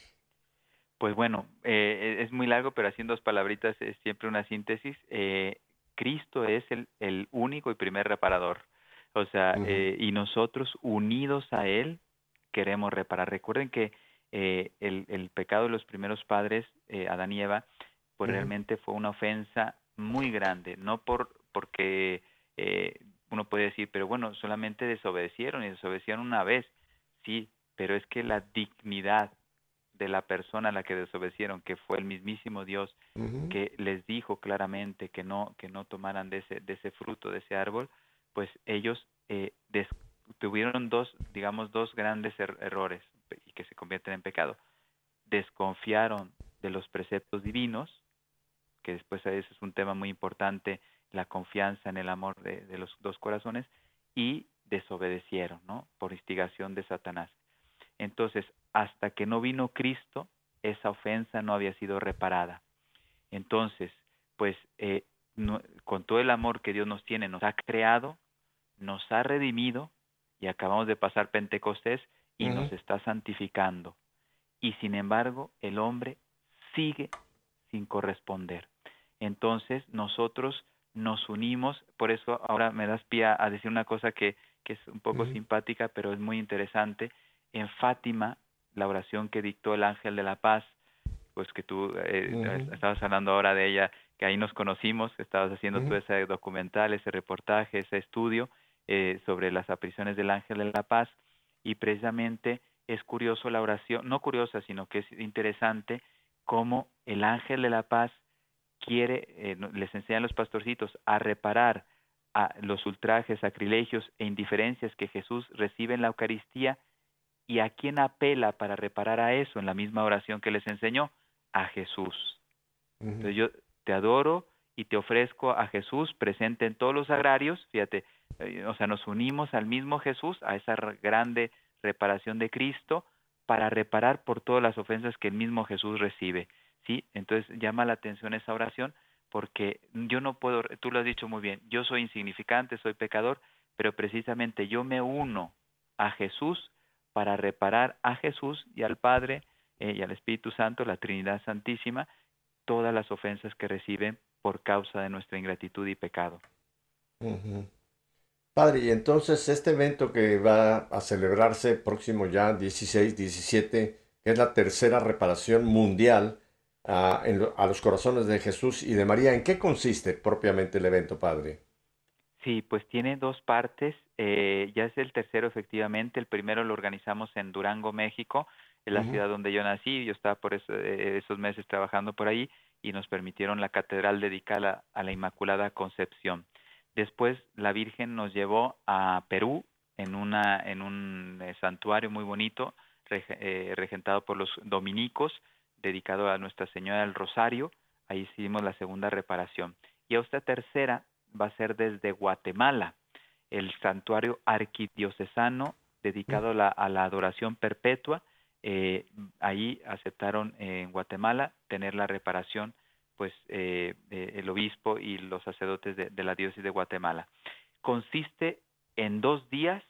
Pues bueno, eh, es muy largo, pero haciendo dos palabritas es siempre una síntesis. Eh, Cristo es el, el, único y primer reparador. O sea, y nosotros unidos a Él queremos reparar. Recuerden que el, el, pecado de los primeros padres, Adán y Eva, pues realmente fue una ofensa muy grande, no por porque eh, uno puede decir, pero bueno, solamente desobedecieron y desobedecieron una vez, sí, pero es que la dignidad de la persona a la que desobedecieron, que fue el mismísimo Dios, que les dijo claramente que no que no tomaran de ese de ese fruto de ese árbol, pues ellos eh, tuvieron dos, digamos, dos grandes er-, errores y que se convierten en pecado. Desconfiaron de los preceptos divinos que después ese es un tema muy importante, la confianza en el amor de, los dos corazones, y desobedecieron, ¿no? Por instigación de Satanás. Entonces, hasta que no vino Cristo, esa ofensa no había sido reparada. Entonces, pues, eh, con todo el amor que Dios nos tiene, nos ha creado, nos ha redimido, y acabamos de pasar Pentecostés, y nos está santificando. Y sin embargo, el hombre sigue sin corresponder. Entonces nosotros nos unimos, por eso ahora me das pie a decir una cosa que, que es un poco simpática, pero es muy interesante. En Fátima, la oración que dictó el ángel de la paz, pues que tú eh, estabas hablando ahora de ella, que ahí nos conocimos, estabas haciendo todo ese documental, ese reportaje, ese estudio eh, sobre las apariciones del ángel de la paz, y precisamente es curioso la oración, no curiosa, sino que es interesante cómo el ángel de la paz quiere, eh, les enseñan los pastorcitos a reparar a los ultrajes, sacrilegios e indiferencias que Jesús recibe en la Eucaristía y a quién apela para reparar a eso en la misma oración que les enseñó, a Jesús. Entonces yo te adoro y te ofrezco a Jesús presente en todos los agrarios, fíjate, eh, o sea, nos unimos al mismo Jesús, a esa grande reparación de Cristo, para reparar por todas las ofensas que el mismo Jesús recibe. ¿sí? Entonces llama la atención esa oración porque yo no puedo, tú lo has dicho muy bien, yo soy insignificante, soy pecador, pero precisamente yo me uno a Jesús para reparar a Jesús y al Padre eh, y al Espíritu Santo, la Trinidad Santísima, todas las ofensas que reciben por causa de nuestra ingratitud y pecado. Padre, y entonces este evento que va a celebrarse próximo ya 16, 17, que es la tercera reparación mundial, a, los corazones de Jesús y de María. ¿En qué consiste propiamente el evento, Padre? Sí, pues tiene dos partes. Eh, ya es el tercero, efectivamente. El primero lo organizamos en Durango, México, en la ciudad donde yo nací. Yo estaba por eh, esos meses trabajando por ahí y nos permitieron la catedral dedicada a la Inmaculada Concepción. Después la Virgen nos llevó a Perú en, una, en un eh, santuario muy bonito, regentado por los dominicos, dedicado a Nuestra Señora del Rosario, ahí hicimos la segunda reparación. Y esta tercera va a ser desde Guatemala, el santuario arquidiocesano dedicado a la, adoración perpetua. Eh, ahí aceptaron en Guatemala tener la reparación, pues eh, el obispo y los sacerdotes de, de la diócesis de Guatemala. Consiste en dos días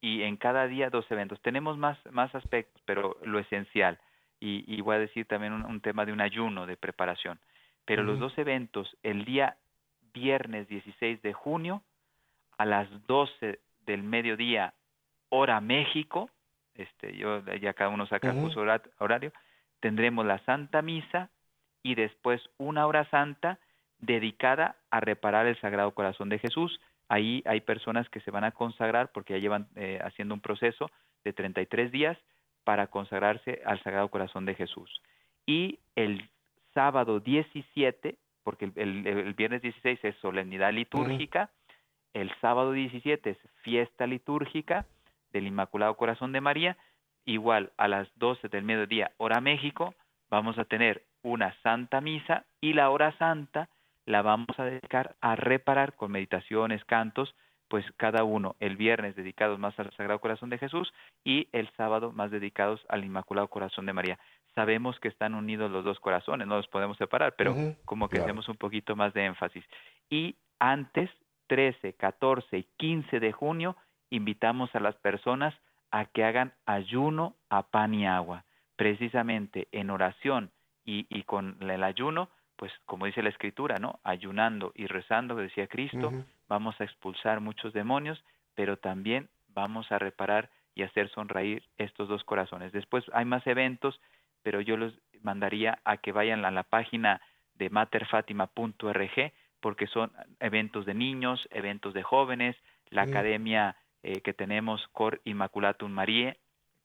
y en cada día dos eventos. Tenemos más, más aspectos, pero lo esencial y, voy a decir también un, tema de un ayuno de preparación. Pero los dos eventos, el día viernes 16 de junio a las 12 del mediodía, hora México, este, yo ya cada uno saca su horario, tendremos la Santa Misa y después una hora santa dedicada a reparar el Sagrado Corazón de Jesús. Ahí hay personas que se van a consagrar porque ya llevan eh, haciendo un proceso de 33 días para consagrarse al Sagrado Corazón de Jesús. Y el sábado 17, porque el, viernes 16 es solemnidad litúrgica, el sábado 17 es fiesta litúrgica del Inmaculado Corazón de María, igual a las 12 del mediodía, hora México, vamos a tener una santa misa y la hora santa la vamos a dedicar a reparar con meditaciones, cantos, pues cada uno, el viernes dedicados más al Sagrado Corazón de Jesús y el sábado más dedicados al Inmaculado Corazón de María. Sabemos que están unidos los dos corazones, no los podemos separar, pero como que hacemos un poquito más de énfasis. Y antes, 13, 14 y 15 de junio, invitamos a las personas a que hagan ayuno a pan y agua, precisamente en oración y, y con el ayuno pues como dice la escritura, ¿no? Ayunando y rezando, decía Cristo, vamos a expulsar muchos demonios, pero también vamos a reparar y hacer sonreír estos dos corazones. Después hay más eventos, pero yo los mandaría a que vayan a la página de materfatima.org porque son eventos de niños, eventos de jóvenes, la academia eh, que tenemos Cor Immaculatum María,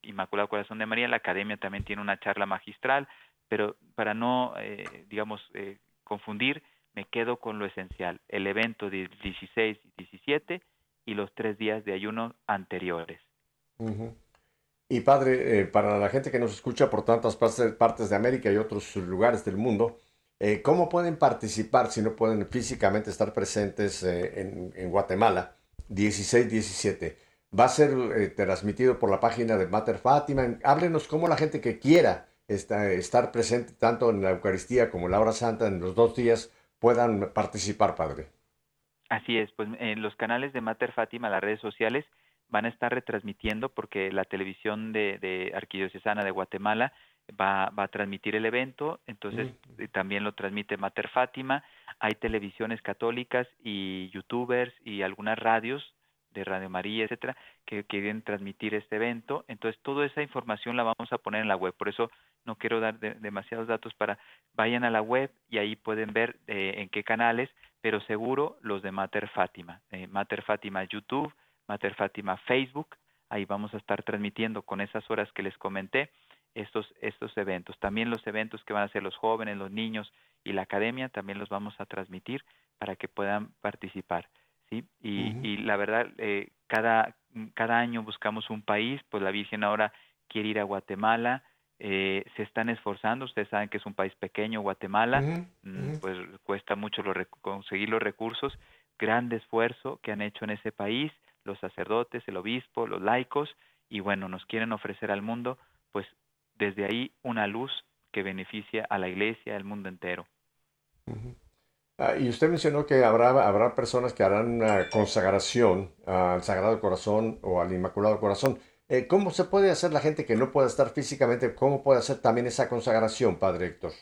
Inmaculado Corazón de María, la academia también tiene una charla magistral, pero para no, eh, digamos, eh, confundir, me quedo con lo esencial, el evento del 16 y 17 y los tres días de ayuno anteriores. Y padre, eh, para la gente que nos escucha por tantas partes de América y otros lugares del mundo, ¿cómo pueden participar si no pueden físicamente estar presentes en, en, Guatemala? 16-17. Va a ser transmitido por la página de Mater Fátima. Háblenos cómo la gente que quiera estar presente tanto en la Eucaristía como en la hora santa en los dos días puedan participar, Padre. Así es, pues en los canales de Mater Fátima, las redes sociales, van a estar retransmitiendo porque la televisión de, Arquidiocesana de Guatemala va, va, a transmitir el evento, entonces mm. también lo transmite Mater Fátima, hay televisiones católicas y youtubers y algunas radios de Radio María, etcétera, que quieren transmitir este evento. Entonces, toda esa información la vamos a poner en la web. Por eso no quiero dar demasiados datos para vayan a la web y ahí pueden ver eh, en qué canales, pero seguro los de Mater Fátima, eh, Mater Fátima YouTube, Mater Fátima Facebook, ahí vamos a estar transmitiendo con esas horas que les comenté estos estos eventos. También los eventos que van a hacer los jóvenes, los niños y la academia también los vamos a transmitir para que puedan participar. ¿sí? Y, y la verdad, eh, cada, cada año buscamos un país, pues la Virgen ahora quiere ir a Guatemala, eh, se están esforzando, ustedes saben que es un país pequeño, Guatemala, mm, pues cuesta mucho conseguir los recursos, gran esfuerzo que han hecho en ese país, los sacerdotes, el obispo, los laicos, y bueno, nos quieren ofrecer al mundo, pues desde ahí una luz que beneficia a la iglesia, al mundo entero. Ah, y usted mencionó que habrá, habrá personas que harán una consagración al Sagrado Corazón o al Inmaculado Corazón. Eh, ¿Cómo se puede hacer la gente que no pueda estar físicamente? ¿Cómo puede hacer también esa consagración, Padre Héctor?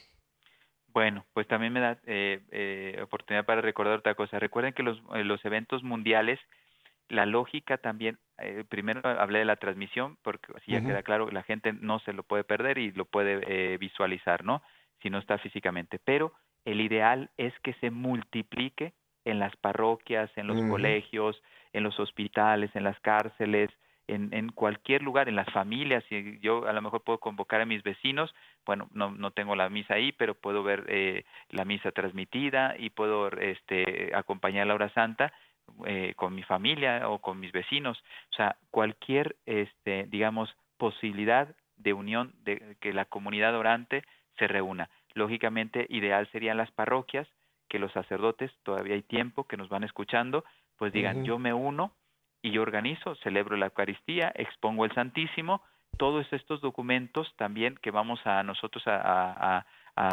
Bueno, pues también me da eh, eh, oportunidad para recordar otra cosa. Recuerden que los, los eventos mundiales, la lógica también, primero hablé de la transmisión, porque así ya queda claro que la gente no se lo puede perder y lo puede visualizar, ¿no? Si no está físicamente. Pero el ideal es que se multiplique en las parroquias, en los colegios, en los hospitales, en las cárceles, en, en, cualquier lugar, en las familias, y yo a lo mejor puedo convocar a mis vecinos, bueno, no, no tengo la misa ahí, pero puedo ver eh, la misa transmitida y puedo este, acompañar la hora santa eh, con mi familia o con mis vecinos, o sea, cualquier, este, digamos, posibilidad de unión, de que la comunidad orante se reúna. Lógicamente, ideal serían las parroquias, que los sacerdotes, todavía hay tiempo, que nos van escuchando, pues digan, yo me uno y yo organizo, celebro la Eucaristía, expongo el Santísimo, todos estos documentos también que vamos a nosotros a,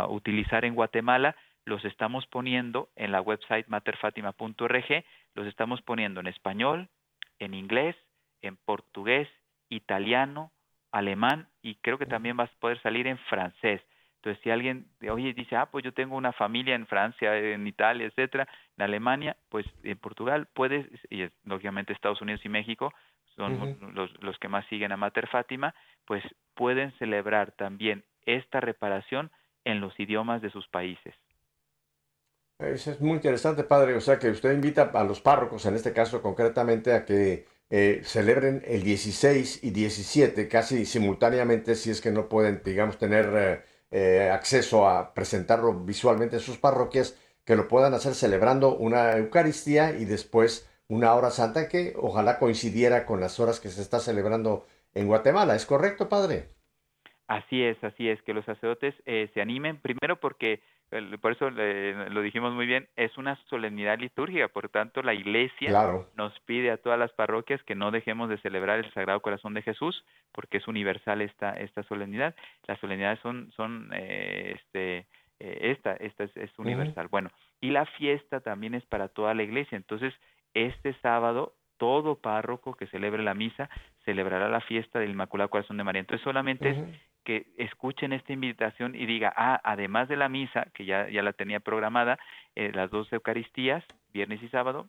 utilizar en Guatemala, los estamos poniendo en la website materfatima.org, los estamos poniendo en español, en inglés, en portugués, italiano, alemán y creo que también va a poder salir en francés. Entonces, si alguien, oye, dice, ah, pues yo tengo una familia en Francia, en Italia, etcétera, en Alemania, pues en Portugal, puedes, y lógicamente Estados Unidos y México son los, los que más siguen a Mater Fátima, pues pueden celebrar también esta reparación en los idiomas de sus países. Eso es muy interesante, padre. O sea, que usted invita a los párrocos, en este caso concretamente, a que eh, celebren el 16 y 17 casi simultáneamente, si es que no pueden, digamos, tener eh, eh, acceso a presentarlo visualmente en sus parroquias, que lo puedan hacer celebrando una Eucaristía y después una hora santa que ojalá coincidiera con las horas que se está celebrando en Guatemala. ¿Es correcto, padre? Así es, así es, que los sacerdotes se animen, primero porque por eso lo dijimos muy bien, es una solemnidad litúrgica, por tanto la iglesia nos pide a todas las parroquias que no dejemos de celebrar el Sagrado Corazón de Jesús, porque es universal esta, esta solemnidad. Las solemnidades son, son eh, este, eh, esta, esta es, universal. Bueno, y la fiesta también es para toda la iglesia, entonces este sábado todo párroco que celebre la misa celebrará la fiesta del Inmaculado Corazón de María. Entonces solamente es que escuchen esta invitación y diga, ah, además de la misa, que ya, ya la tenía programada, eh, las dos Eucaristías, viernes y sábado,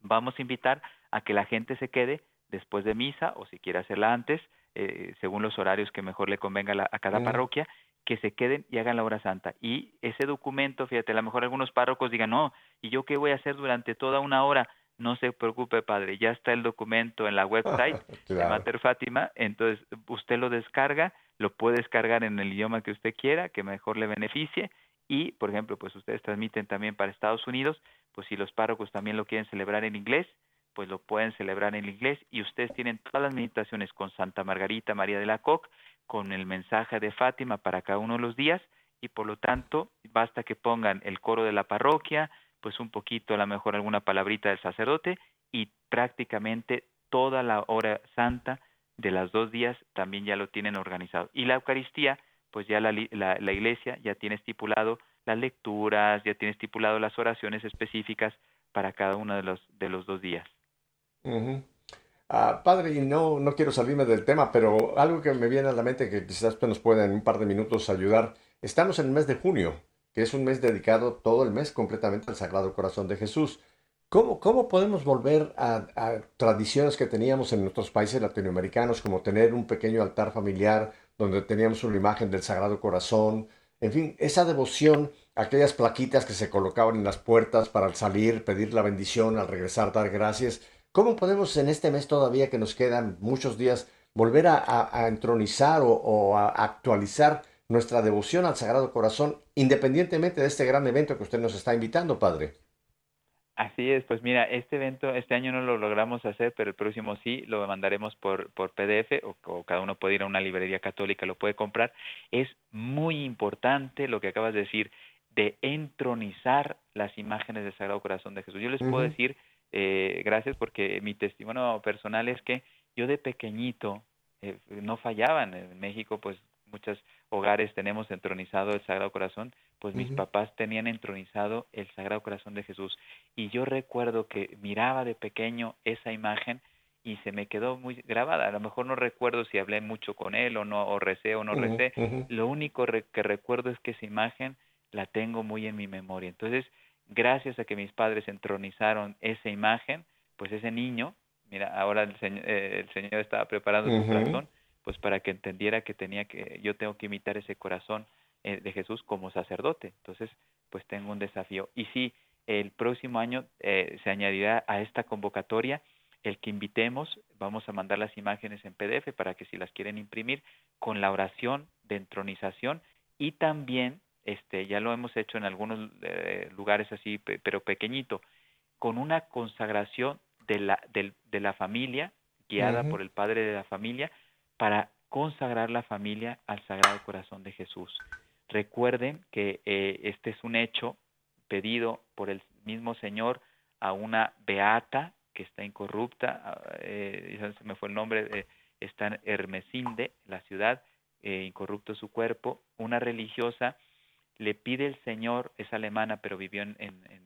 vamos a invitar a que la gente se quede después de misa o si quiere hacerla antes, eh, según los horarios que mejor le convenga a cada parroquia, que se queden y hagan la hora santa. Y ese documento, fíjate, a lo mejor algunos párrocos digan, no, ¿y yo qué voy a hacer durante toda una hora? No se preocupe, padre, ya está el documento en la website de Mater Fátima, entonces usted lo descarga, lo puede descargar en el idioma que usted quiera, que mejor le beneficie, y, por ejemplo, pues ustedes transmiten también para Estados Unidos, pues si los párrocos también lo quieren celebrar en inglés, pues lo pueden celebrar en inglés, y ustedes tienen todas las meditaciones con Santa Margarita María de la Coque, con el mensaje de Fátima para cada uno de los días, y por lo tanto, basta que pongan el coro de la parroquia, pues un poquito, a lo mejor alguna palabrita del sacerdote y prácticamente toda la hora santa de las dos días también ya lo tienen organizado. Y la Eucaristía, pues ya la, la, iglesia ya tiene estipulado las lecturas, ya tiene estipulado las oraciones específicas para cada uno de los, de los dos días. Ah, padre, y no, no quiero salirme del tema, pero algo que me viene a la mente que quizás nos pueda en un par de minutos ayudar. Estamos en el mes de junio que es un mes dedicado todo el mes completamente al Sagrado Corazón de Jesús. ¿Cómo, cómo podemos volver a, tradiciones que teníamos en nuestros países latinoamericanos, como tener un pequeño altar familiar donde teníamos una imagen del Sagrado Corazón? En fin, esa devoción, aquellas plaquitas que se colocaban en las puertas para salir, pedir la bendición, al regresar, dar gracias. ¿Cómo podemos en este mes todavía que nos quedan muchos días volver a, entronizar o, o a actualizar nuestra devoción al Sagrado Corazón, independientemente de este gran evento que usted nos está invitando, Padre. Así es, pues mira, este evento este año no lo logramos hacer, pero el próximo sí, lo mandaremos por, por PDF o, cada uno puede ir a una librería católica, lo puede comprar. Es muy importante lo que acabas de decir, de entronizar las imágenes del Sagrado Corazón de Jesús. Yo les puedo decir, eh, gracias porque mi testimonio personal es que yo de pequeñito eh, no fallaban. En México, pues muchos hogares tenemos entronizado el Sagrado Corazón, pues mis papás tenían entronizado el Sagrado Corazón de Jesús. Y yo recuerdo que miraba de pequeño esa imagen y se me quedó muy grabada. A lo mejor no recuerdo si hablé mucho con él o no, o recé o no recé. Lo único que recuerdo es que esa imagen la tengo muy en mi memoria. Entonces, gracias a que mis padres entronizaron esa imagen, pues ese niño, mira, ahora el, señor, eh, el Señor estaba preparando su corazón, pues para que entendiera que tenía que yo tengo que imitar ese corazón eh, de Jesús como sacerdote. Entonces, pues tengo un desafío. Y sí, el próximo año eh, se añadirá a esta convocatoria el que invitemos, vamos a mandar las imágenes en PDF para que si las quieren imprimir, con la oración de entronización y también, este, ya lo hemos hecho en algunos eh, lugares así, pero pequeñito, con una consagración de la, de, la familia, guiada por el padre de la familia, para consagrar la familia al Sagrado Corazón de Jesús. Recuerden que eh, este es un hecho pedido por el mismo Señor a una beata que está incorrupta, eh, se me fue el nombre, eh, está en Hermesinde, la ciudad, eh, incorrupto su cuerpo, una religiosa le pide el Señor, es alemana pero vivió en, en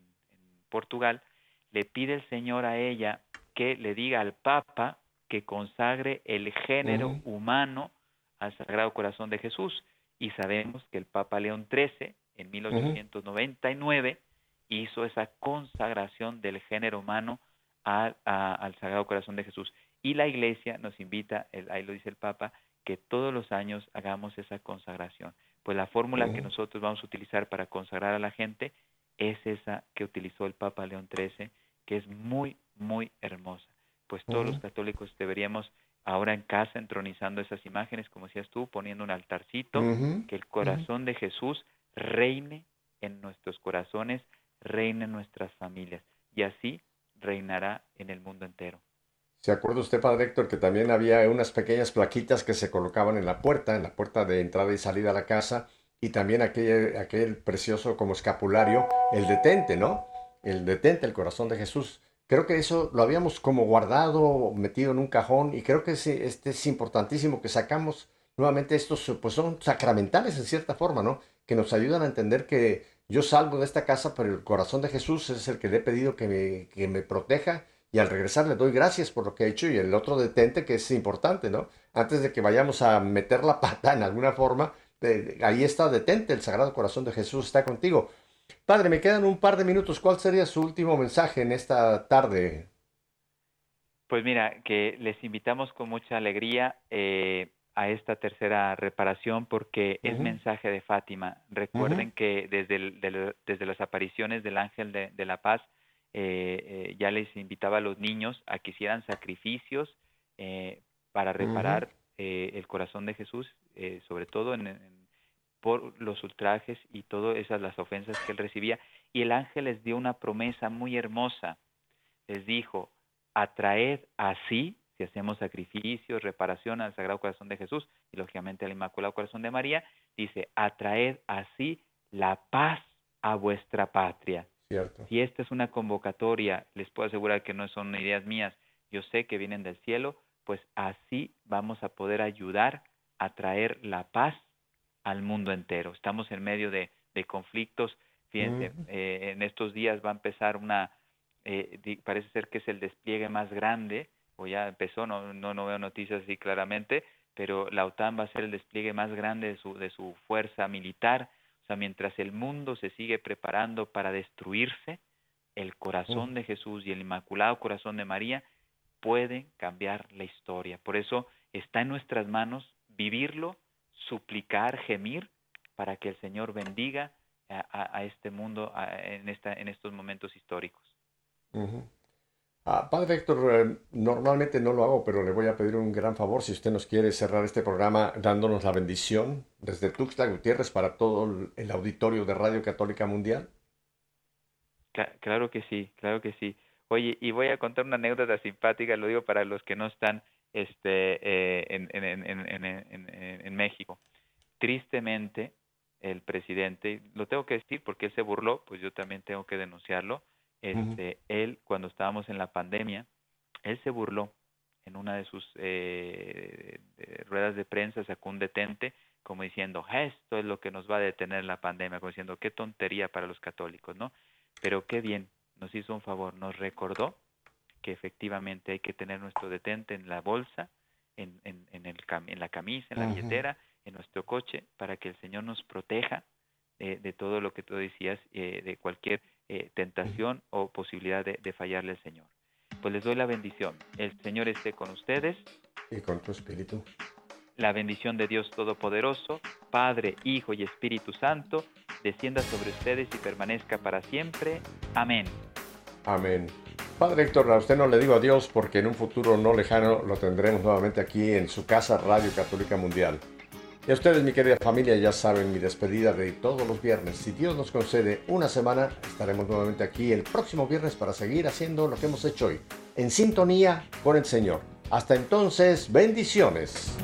Portugal, le pide el Señor a ella que le diga al Papa que consagre el género humano al Sagrado Corazón de Jesús. Y sabemos que el Papa León XIII, en 1899, hizo esa consagración del género humano al Sagrado Corazón de Jesús. Y la Iglesia nos invita, ahí lo dice el Papa, que todos los años hagamos esa consagración. Pues la fórmula que nosotros vamos a utilizar para consagrar a la gente es esa que utilizó el Papa León XIII, que es muy, muy hermosa. Pues todos los católicos deberíamos ahora en casa entronizando esas imágenes, como decías tú, poniendo un altarcito, que el corazón de Jesús reine en nuestros corazones, reine en nuestras familias y así reinará en el mundo entero. ¿Se acuerda usted, Padre Héctor, que también había unas pequeñas plaquitas que se colocaban en la puerta, en la puerta de entrada y salida a la casa, y también aquel, aquel precioso como escapulario, el detente, ¿no? El detente, el corazón de Jesús. Creo que eso lo habíamos como guardado, metido en un cajón, y creo que este es importantísimo que sacamos nuevamente estos, pues son sacramentales en cierta forma, ¿no? Que nos ayudan a entender que yo salgo de esta casa, pero el corazón de Jesús es el que le he pedido que me, que me proteja y al regresar le doy gracias por lo que he hecho y el otro detente que es importante, ¿no? Antes de que vayamos a meter la pata en alguna forma, ahí está detente, el Sagrado Corazón de Jesús está contigo. Padre, me quedan un par de minutos. ¿Cuál sería su último mensaje en esta tarde? Pues mira, que les invitamos con mucha alegría eh, a esta tercera reparación porque es mensaje de Fátima. Recuerden que desde, desde las apariciones del ángel de, la paz eh, eh, ya les invitaba a los niños a que hicieran sacrificios para reparar el corazón de Jesús, sobre todo en por los ultrajes y todas esas las ofensas que él recibía. Y el ángel les dio una promesa muy hermosa. Les dijo, atraed así, si hacemos sacrificios, reparación al Sagrado Corazón de Jesús y lógicamente al Inmaculado Corazón de María, dice, atraed así la paz a vuestra patria. Cierto. Si esta es una convocatoria, les puedo asegurar que no son ideas mías, yo sé que vienen del cielo, pues así vamos a poder ayudar a traer la paz al mundo entero. Estamos en medio de, conflictos. Fíjense, eh, en estos días va a empezar una, eh, parece ser que es el despliegue más grande, o ya empezó, no, no, no veo noticias así claramente, pero la OTAN va a ser el despliegue más grande de su, de su fuerza militar. O sea, mientras el mundo se sigue preparando para destruirse, el corazón de Jesús y el Inmaculado Corazón de María pueden cambiar la historia. Por eso está en nuestras manos vivirlo suplicar, gemir, para que el Señor bendiga a, este mundo en, esta, en estos momentos históricos. Ah, padre Héctor, eh, normalmente no lo hago, pero le voy a pedir un gran favor si usted nos quiere cerrar este programa dándonos la bendición desde Tuxtla Gutiérrez para todo el auditorio de Radio Católica Mundial. Claro que sí, claro que sí. Oye, y voy a contar una anécdota simpática, lo digo para los que no están este, eh, en, en, México. Tristemente, el presidente, lo tengo que decir porque él se burló, pues yo también tengo que denunciarlo. Este, Él, cuando estábamos en la pandemia, él se burló en una de sus eh, ruedas de prensa, sacó un detente como diciendo, esto es lo que nos va a detener la pandemia, como diciendo, qué tontería para los católicos, ¿no? Pero qué bien, nos hizo un favor, nos recordó que efectivamente hay que tener nuestro detente en la bolsa, en, en, en, el, en la camisa, en la billetera, en nuestro coche, para que el Señor nos proteja de todo lo que tú decías, eh, de cualquier eh, tentación o posibilidad de, de, fallarle al Señor. Pues les doy la bendición. El Señor esté con ustedes. Y con tu espíritu. La bendición de Dios Todopoderoso, Padre, Hijo y Espíritu Santo, descienda sobre ustedes y permanezca para siempre. Amén. Amén. Padre Héctor, a usted no le digo adiós porque en un futuro no lejano lo tendremos nuevamente aquí en su casa Radio Católica Mundial. Y a ustedes, mi querida familia, ya saben mi despedida de todos los viernes. Si Dios nos concede una semana, estaremos nuevamente aquí el próximo viernes para seguir haciendo lo que hemos hecho hoy, en sintonía con el Señor. Hasta entonces, bendiciones.